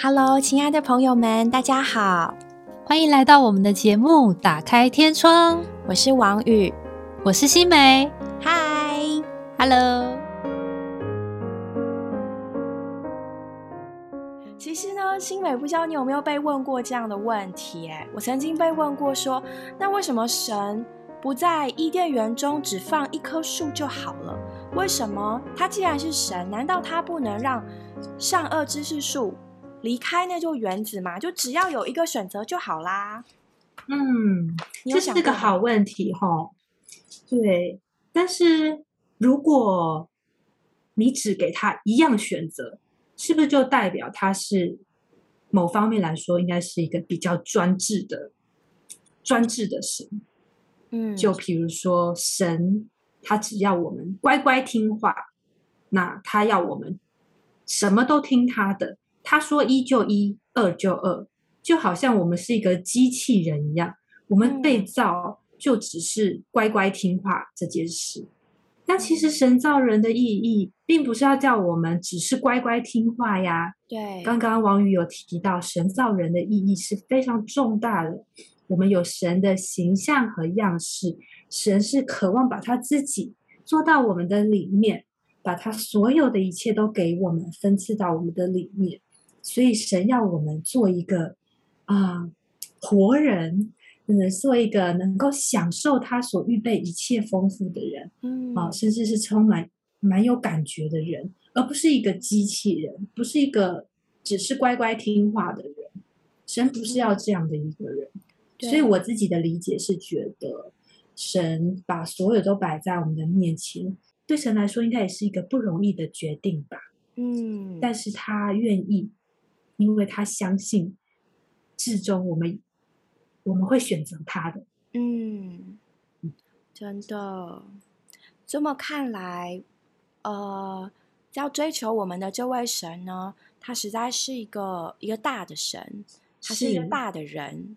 Hello，亲爱的朋友们，大家好，欢迎来到我们的节目《打开天窗》。我是王宇，我是新梅。嗨，Hello。其实呢，新美不知道你有没有被问过这样的问题？哎，我曾经被问过，说那为什么神不在伊甸园中只放一棵树就好了？为什么他既然是神，难道他不能让善恶知识树？离开那就原子嘛，就只要有一个选择就好啦。嗯，这是个好问题哈。对，但是如果你只给他一样选择，是不是就代表他是某方面来说应该是一个比较专制的、专制的神？嗯，就比如说神，他只要我们乖乖听话，那他要我们什么都听他的。他说一就一，二就二，就好像我们是一个机器人一样，我们被造就只是乖乖听话这件事。那其实神造人的意义，并不是要叫我们只是乖乖听话呀。对，刚刚王宇有提到，神造人的意义是非常重大的。我们有神的形象和样式，神是渴望把他自己做到我们的里面，把他所有的一切都给我们，分赐到我们的里面。所以神要我们做一个啊活人，能做一个能够享受他所预备一切丰富的人，嗯啊，甚至是充满蛮有感觉的人，而不是一个机器人，不是一个只是乖乖听话的人。神不是要这样的一个人，所以我自己的理解是觉得，神把所有都摆在我们的面前，对神来说应该也是一个不容易的决定吧。嗯，但是他愿意。因为他相信，至终我们我们会选择他的。嗯，真的，这么看来，呃，要追求我们的这位神呢，他实在是一个一个大的神，他是一个大的人，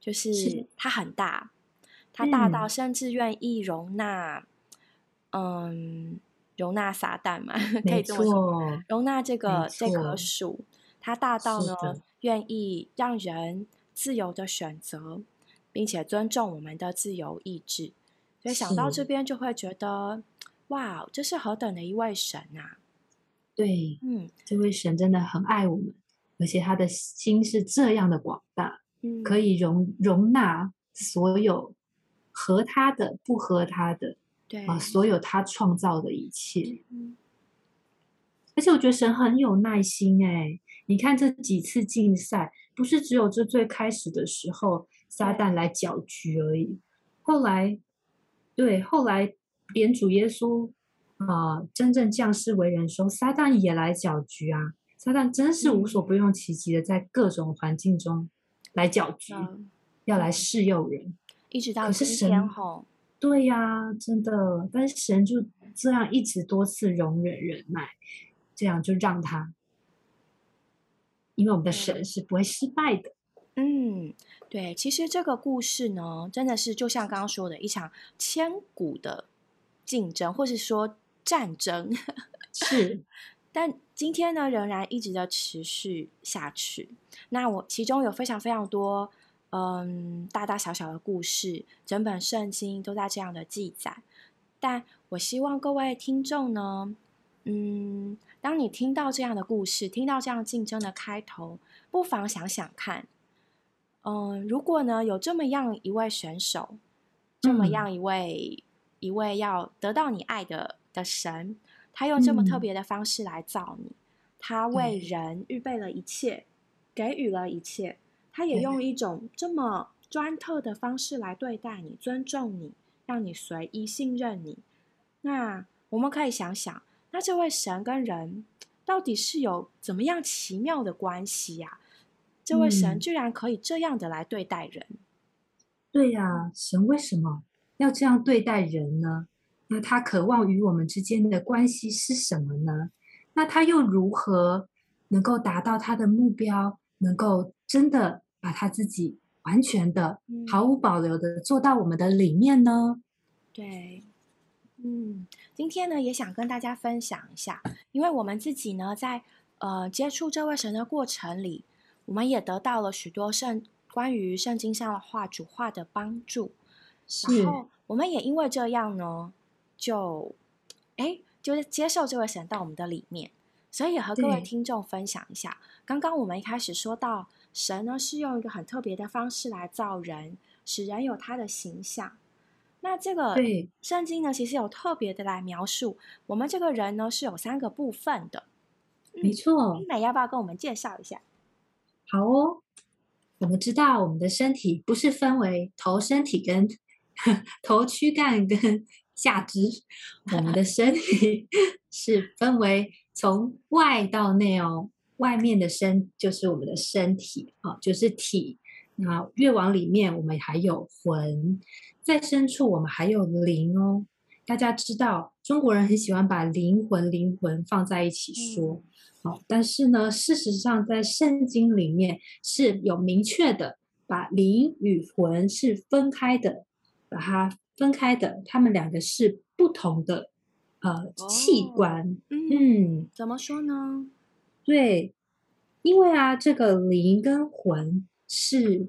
就是他很大，他大到甚至愿意容纳，嗯，容纳撒旦嘛，可以这么说，容纳这个这棵树。他大到呢，愿意让人自由的选择，并且尊重我们的自由意志。所以想到这边，就会觉得，哇，这是何等的一位神啊！对，嗯，这位神真的很爱我们，而且他的心是这样的广大，可以容容纳所有合他的、不合他的，对啊，所有他创造的一切。而且我觉得神很有耐心，哎。你看这几次竞赛，不是只有这最开始的时候撒旦来搅局而已。后来，对，后来连主耶稣啊真正降世为人时候，撒旦也来搅局啊。撒旦真是无所不用其极的，在各种环境中来搅局，要来试诱人。一直到今天吼，对呀，真的。但是神就这样一直多次容忍忍耐，这样就让他。因为我们的神是不会失败的。嗯，对，其实这个故事呢，真的是就像刚刚说的一场千古的竞争，或是说战争。是，但今天呢，仍然一直的持续下去。那我其中有非常非常多，嗯，大大小小的故事，整本圣经都在这样的记载。但我希望各位听众呢，嗯。当你听到这样的故事，听到这样竞争的开头，不妨想想看，嗯，如果呢有这么样一位选手，这么样一位一位要得到你爱的的神，他用这么特别的方式来造你，他为人预备了一切，给予了一切，他也用一种这么专特的方式来对待你，尊重你，让你随意信任你。那我们可以想想。那这位神跟人到底是有怎么样奇妙的关系呀？这位神居然可以这样的来对待人。对呀，神为什么要这样对待人呢？那他渴望与我们之间的关系是什么呢？那他又如何能够达到他的目标？能够真的把他自己完全的、毫无保留的做到我们的里面呢？对。嗯，今天呢也想跟大家分享一下，因为我们自己呢在呃接触这位神的过程里，我们也得到了许多圣关于圣经上的话主话的帮助。然后我们也因为这样呢，就哎，就是接受这位神到我们的里面。所以也和各位听众分享一下，刚刚我们一开始说到，神呢是用一个很特别的方式来造人，使人有他的形象。那这个对圣经呢，其实有特别的来描述我们这个人呢是有三个部分的。没错英。美要不要跟我们介绍一下？好哦，我们知道我们的身体不是分为头、身体跟头、躯干跟下肢，我们的身体 是分为从外到内哦。外面的身就是我们的身体啊、就是体。那越往里面，我们还有魂，在深处我们还有灵哦。大家知道，中国人很喜欢把灵魂、灵魂放在一起说。哦，但是呢，事实上在圣经里面是有明确的，把灵与魂是分开的，把它分开的，它们两个是不同的呃器哦官。嗯，嗯，怎么说呢？对，因为啊，这个灵跟魂是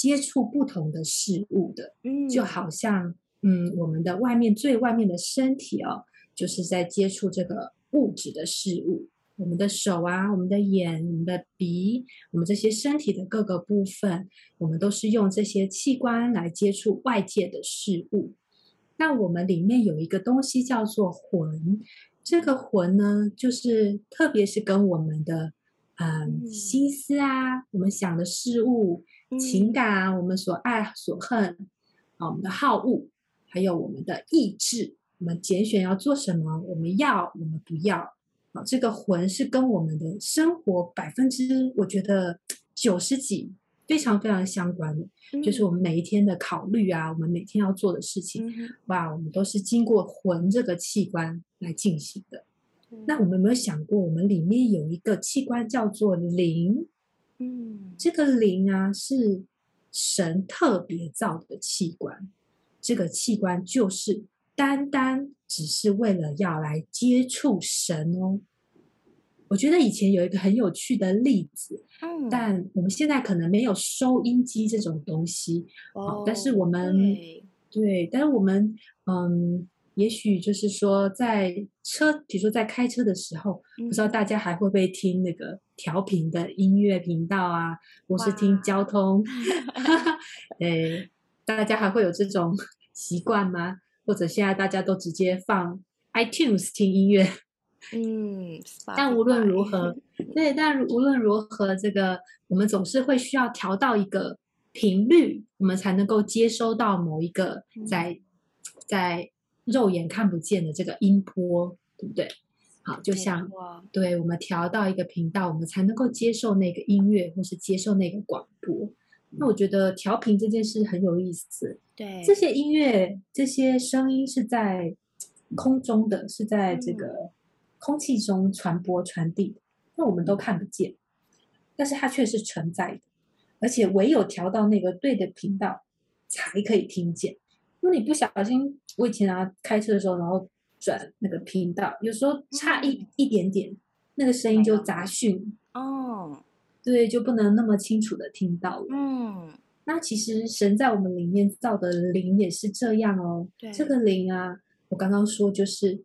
接触不同的事物的，嗯，就好像嗯，我们的外面最外面的身体哦，就是在接触这个物质的事物。我们的手啊，我们的眼、我们的鼻，我们这些身体的各个部分，我们都是用这些器官来接触外界的事物。那我们里面有一个东西叫做魂，这个魂呢，就是特别是跟我们的嗯嗯心思啊，我们想的事物、情嗯感啊，我们所爱所恨啊，我们的好恶，还有我们的意志，我们拣选要做什么，我们要，我们不要。啊，这个魂是跟我们的生活百分之，我觉得九十几非常非常相关的，就是我们每一天的考虑啊，我们每天要做的事情，嗯哇，我们都是经过魂这个器官来进行的。嗯那我们有没有想过，我们里面有一个器官叫做灵？嗯。这个灵啊，是神特别造的器官，这个器官就是单单只是为了要来接触神哦。我觉得以前有一个很有趣的例子，嗯，但我们现在可能没有收音机这种东西，哦，但是我们对。对，但是我们嗯，也许就是说在车，比如说在开车的时候，不知道嗯大家还会不会听那个调频的音乐频道啊，或是听交通，对，大家还会有这种 习惯吗？或者现在大家都直接放 iTunes 听音乐？嗯，但无论如何，对，但无论如何，这个我们总是会需要调到一个频率，我们才能够接收到某一个嗯在在肉眼看不见的这个音波，对不对？好，就像错对我们调到一个频道，我们才能够接受那个音乐，或是接受那个广播。那我觉得调频这件事很有意思，对这些音乐、这些声音是在空中的，是在这嗯个空气中传播传递的，那我们都看不见，但是它却是存在的，而且唯有调到那个对的频道，才可以听见。如果你不小心，我以前啊开车的时候，然后转那个频道，有时候差一、嗯一点点，那个声音就杂讯，哦，对，就不能那么清楚的听到了。嗯，那其实神在我们里面造的灵也是这样哦。对这个灵啊，我刚刚说就是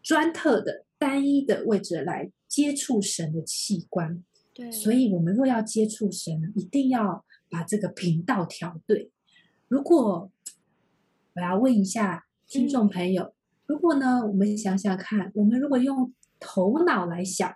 专特的、单一的位置来接触神的器官。对，所以，我们若要接触神，一定要把这个频道调对。如果我要问一下听众朋友，如果呢，我们想想看，我们如果用头脑来想，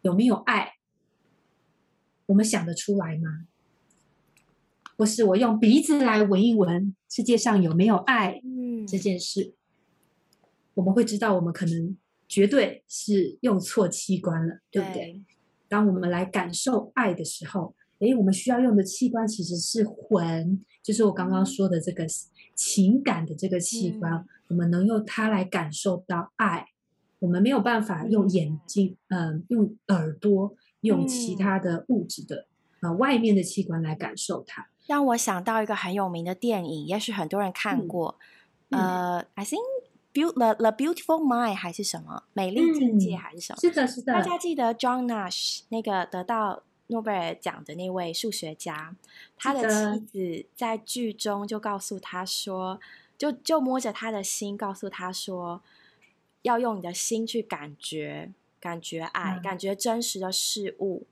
有没有爱？我们想得出来吗？或是我用鼻子来闻一闻，世界上有没有爱嗯，这件事，我们会知道，我们可能绝对是用错器官了，对不对？当我们来感受爱的时候，诶，我们需要用的器官其实是魂，就是我刚刚说的这个情感的这个器官，嗯我们能用它来感受到爱。我们没有办法用眼睛，嗯、用耳朵，用其嗯他的物质的呃外面的器官来感受它。让我想到一个很有名的电影，也许很多人看嗯过。嗯呃，I think，beau the the beautiful mind 还是什么美丽境界嗯还是什么？是的，是的大，家记得 John Nash 那个得到诺贝尔奖的那位数学家，他的妻子在剧中就告诉他说，就就摸着他的心，告诉他说，要用你的心去感觉，感觉爱，嗯。感觉真实的事物，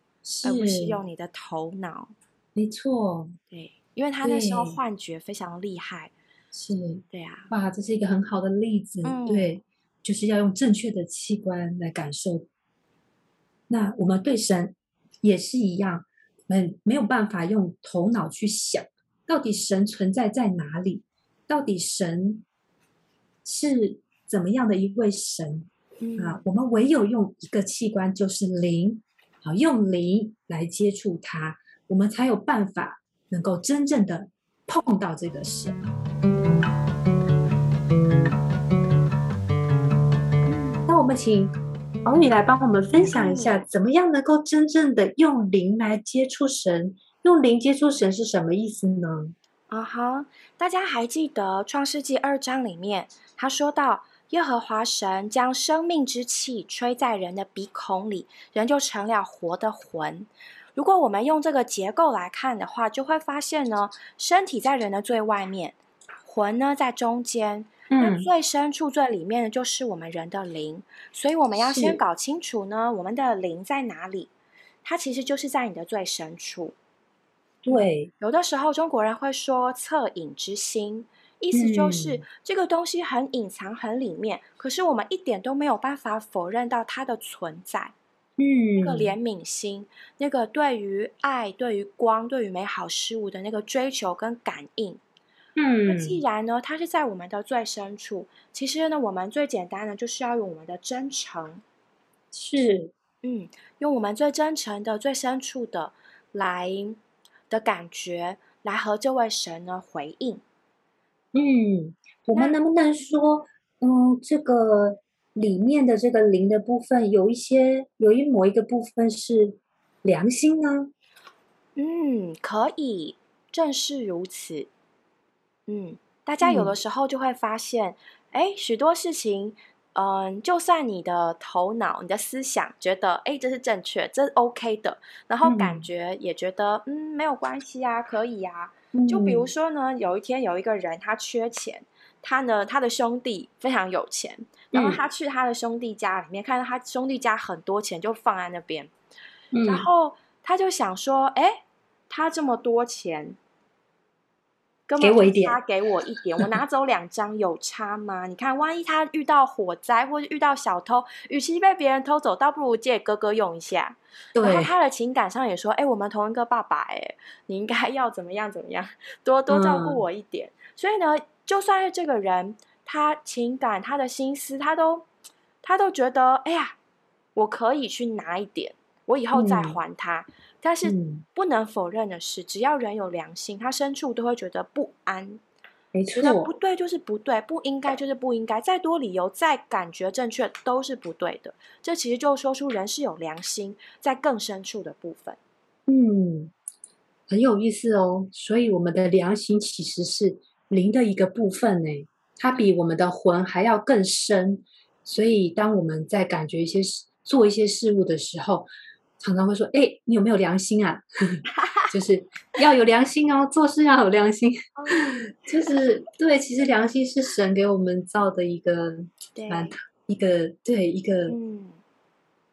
而不是用你的头脑。没错，对，因为他那时候幻觉非常厉害。是。对啊，哇，这是一个很好的例子，嗯。对，就是要用正确的器官来感受。那我们对神也是一样，我们没有办法用头脑去想，到底神存在在哪里，到底神是怎么样的一位神嗯啊？我们唯有用一个器官，就是灵，好，用灵来接触它，我们才有办法能够真正的碰到这个神。那我们请宝宇来帮我们分享一下，怎么样能够真正的用灵来接触神？用灵接触神是什么意思呢？啊哈，大家还记得创世纪二章里面，他说到耶和华神将生命之气吹在人的鼻孔里，人就成了活的魂。如果我们用这个结构来看的话，就会发现呢，身体在人的最外面，魂呢在中间，那嗯，最深处、最里面的就是我们人的灵。所以我们要先搞清楚呢，我们的灵在哪里？它其实就是在你的最深处。对，有的时候中国人会说“恻隐之心”，意思就是、嗯这个东西很隐藏、很里面，可是我们一点都没有办法否认到它的存在。嗯那个怜悯心，那个对于爱、对于光、对于美好事物的那个追求跟感应。那嗯，既然呢，它是在我们的最深处，其实呢，我们最简单的就是要用我们的真诚，是，嗯，用我们最真诚的、最深处的来的感觉，来和这位神呢回应。嗯，我们能不能说，嗯，这个里面的这个灵的部分，有一些有一某一个部分是良心呢？嗯，可以，正是如此。嗯，大家有的嗯。时候就会发现，哎、许多事情，嗯，就算你的头脑、你的思想觉得，哎，这是正确，这是 OK 的，然后感嗯。觉也觉得，嗯，没有关系啊，可以啊。就比如嗯。说呢，有一天有一个人他缺钱，他呢他的兄弟非常有钱，然后嗯。他去他的兄弟家里面，看到他兄弟家很多钱就放在那边，然嗯。后他就想说，哎，他这么多钱，根给我一点差给我一点，我拿走两张有差吗？你看，万一他遇到火灾或者遇到小偷，与其被别人偷走，倒不如借哥哥用一下。然后，他的情感上也说，哎，我们同一个爸爸，哎，你应该要怎么样怎么样，多多照顾嗯我一点。所以呢，就算是这个人，他情感、他的心思，他都他都觉得，哎呀，我可以去拿一点，我以后再嗯还他。但是嗯，不能否认的是，只要人有良心，他深处都会觉得不安，没觉得不错，对就是不对，不应该就是不应该，再多理由，再感觉正确都是不对的。这其实就说出人是有良心，在更深处的部分。嗯，很有意思哦。所以我们的良心其实是灵的一个部分呢，它比我们的魂还要更深。所以当我们在感觉一些事、做一些事物的时候，常常会说：“哎，你有没有良心啊？” 就是要有良心哦，做事要有良心。就是对，其实良心是神给我们造的一个对，蛮一个对一个、嗯，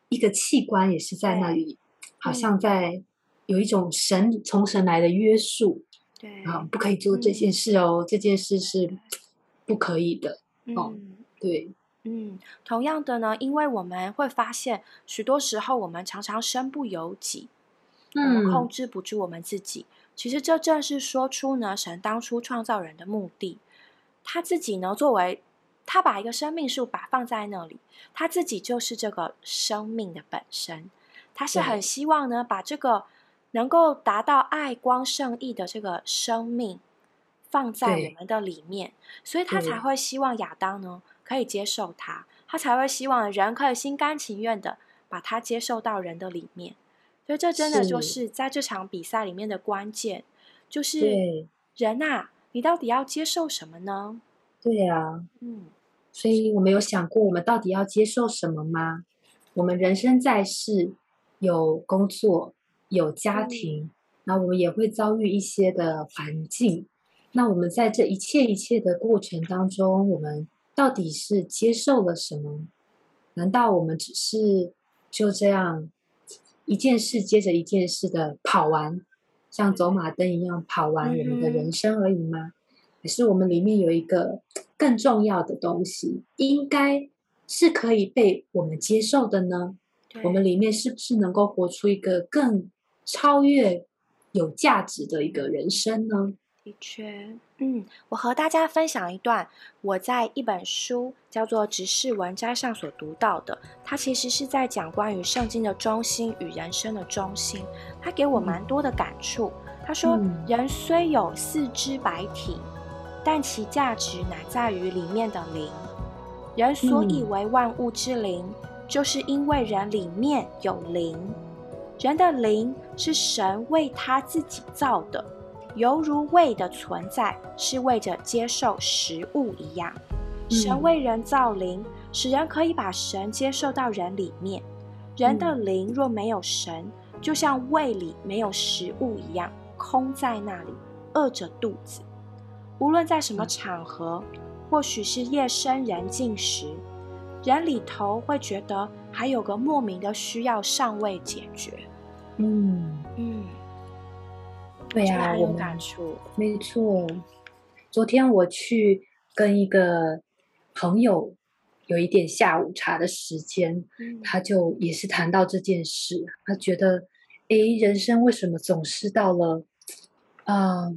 一个器官，也是在那里，好像在有一种神从神来的约束对，啊，不可以做这件事哦，这件事是不可以的。哦嗯。对，嗯，同样的呢，因为我们会发现，许多时候我们常常身不由己，我们控嗯，制不住我们自己。其实这正是说出呢，神当初创造人的目的。他自己呢，作为他把一个生命树把放在那里，他自己就是这个生命的本身。他是很希望呢，把这个能够达到爱光圣意的这个生命放在我们的里面，所以他才会希望亚当呢可以接受他，他才会希望人可以心甘情愿的把他接受到人的里面。所以这真的就是是在这场比赛里面的关键，就是对，人啊，你到底要接受什么呢？对啊，嗯所以我们有想过，我们到底要接受什么吗？我们人生在世，有工作，有家庭，那我们也会遭遇一些的环境。那我们在这一切一切的过程当中，我们到底是接受了什么？难道我们只是就这样一件事接着一件事的跑完，像走马灯一样跑完我们的人生而已吗？可是我们里面有一个更重要的东西，应该是可以被我们接受的呢？我们里面是不是能够活出一个更超越、有价值的一个人生呢？的确，嗯，我和大家分享一段我在一本书叫做《直视文摘》上所读到的。它其实是在讲关于圣经的中心与人生的中心。它给我蛮多的感触。他说：“人虽有四肢百体，但其价值乃在于里面的灵。人所以为万物之灵，就是因为人里面有灵。人的灵是神为他自己造的。”犹如胃的存在是为着接受食物一样，神为人造灵，使人可以把神接受到人里面。人的灵若没有神，就像胃里没有食物一样，空在那里，饿着肚子。无论在什么场合，或许是夜深人静时，人里头会觉得还有个莫名的需要尚未解决。嗯嗯。对呀，有感触。没错，昨天我去跟一个朋友有一点下午茶的时间，他就也是谈到这件事。他觉得，诶，人生为什么总是到了，啊，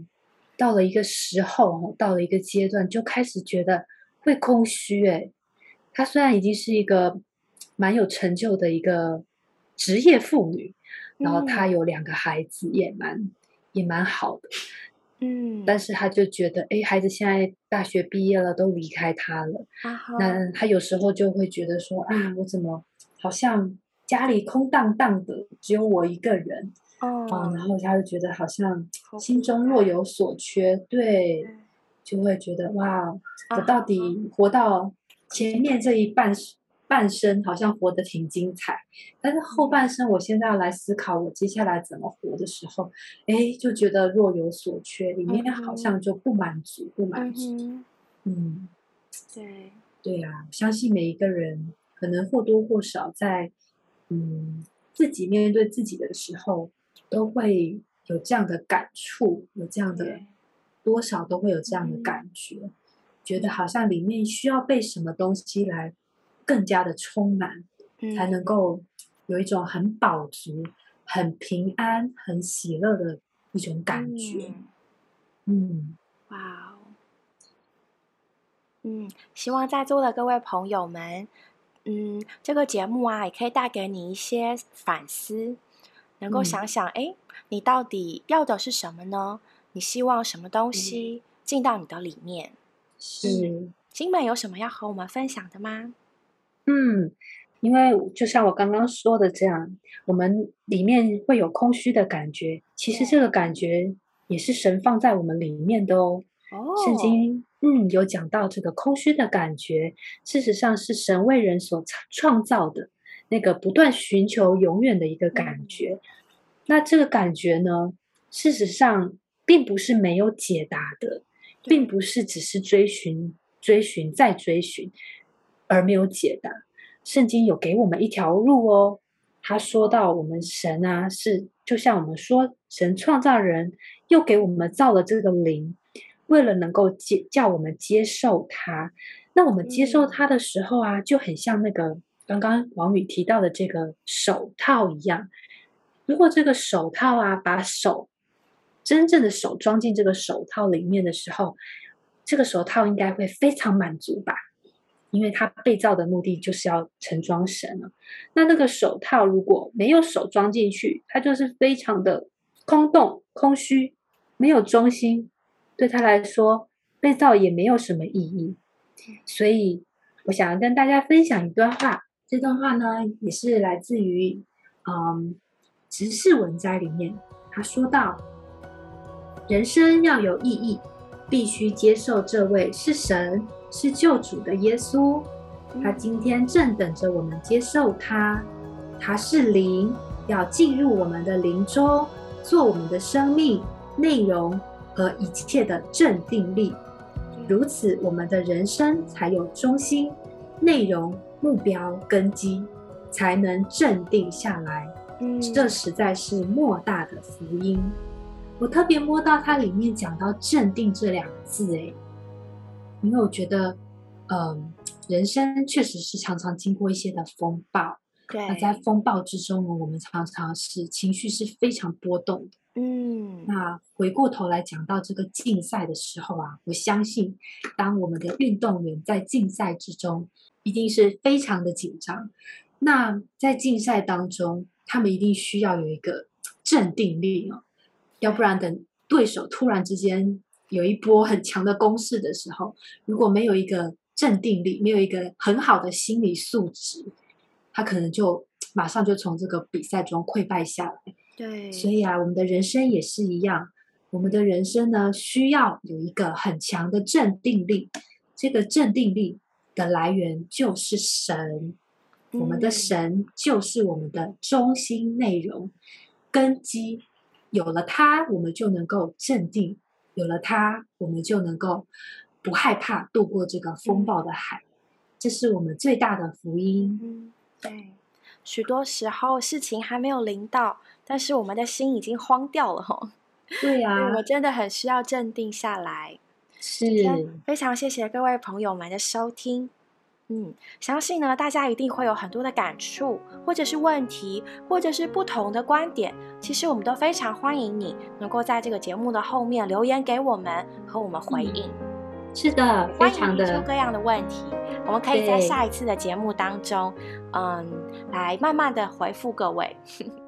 到了一个时候，到了一个阶段，就开始觉得会空虚？诶，他虽然已经是一个蛮有成就的一个职业妇女，然后他有两个孩子，也蛮。也蛮好的，嗯，但是他就觉得，哎，孩子现在大学毕业了，都离开他了，那他有时候就会觉得说，啊，我怎么好像家里空荡荡的，只有我一个人，哦，然后他就觉得好像心中若有所缺，对，就会觉得哇，我到底活到前面这一半半生好像活得挺精彩，但是后半生，我现在要来思考我接下来怎么活的时候，哎，就觉得若有所缺，里面好像就不满足，不满足。嗯，对，对呀，相信每一个人可能或多或少在嗯自己面对自己的时候，都会有这样的感触，有这样的多少都会有这样的感觉，觉得好像里面需要被什么东西来。更加的充满，才能够有一种很饱足、很平安、很喜乐的一种感觉。嗯，哇哦，嗯，希望在座的各位朋友们，嗯，这个节目啊，也可以带给你一些反思，能够想想，哎，你到底要的是什么呢？你希望什么东西进到你的里面？是，金美有什么要和我们分享的吗？嗯，因为就像我刚刚说的这样，我们里面会有空虚的感觉。其实这个感觉也是神放在我们里面的哦。哦，圣经嗯有讲到这个空虚的感觉，事实上是神为人所创造的那个不断寻求永远的一个感觉。那这个感觉呢，事实上并不是没有解答的，并不是只是追寻、追寻再追寻。而没有解答，圣经有给我们一条路哦。他说到，我们神啊，是就像我们说，神创造人，又给我们造了这个灵，为了能够接叫我们接受他。那我们接受他的时候啊，就很像那个刚刚王宇提到的这个手套一样。如果这个手套啊，把手真正的手装进这个手套里面的时候，这个手套应该会非常满足吧。因为它被造的目的就是要盛装神了。那那个手套如果没有手装进去，它就是非常的空洞、空虚，没有中心。对他来说，被造也没有什么意义。所以，我想要跟大家分享一段话。这段话呢，也是来自于嗯《直视文摘》里面。他说到：“人生要有意义，必须接受这位是神。”是救主的耶稣，他今天正等着我们接受他。他是灵，要进入我们的灵中，做我们的生命内容和一切的镇定力。如此，我们的人生才有中心、内容、目标、根基，才能镇定下来。嗯，这实在是莫大的福音。我特别摸到它里面讲到“镇定”这两个字，哎，因为我觉得，嗯，人生确实是常常经过一些的风暴。对，那在风暴之中呢，我们常常是情绪是非常波动的。嗯，那回过头来讲到这个竞赛的时候啊，我相信，当我们的运动员在竞赛之中，一定是非常的紧张。那在竞赛当中，他们一定需要有一个 镇定力哦，要不然等对手突然之间有一波很强的攻势的时候，如果没有一个镇定力，没有一个很好的心理素质，他可能就马上就从这个比赛中溃败下来。对，所以啊，我们的人生也是一样，我们的人生呢，需要有一个很强的镇定力。这个镇定力的来源就是神，我们的神就是我们的中心内容、根基。有了它，我们就能够镇定；有了它，我们就能够不害怕度过这个风暴的海。这是我们最大的福音。嗯，对。许多时候事情还没有临到，但是我们的心已经慌掉了吼。对呀、我们真的很需要镇定下来。是非常谢谢各位朋友们的收听。嗯，相信呢，大家一定会有很多的感触，或者是问题，或者是不同的观点。其实我们都非常欢迎你能够在这个节目的后面留言给我们，和我们回应。是的，非欢迎常的提出各样的问题，我们可以在下一次的节目当中，嗯，来慢慢的回复各位。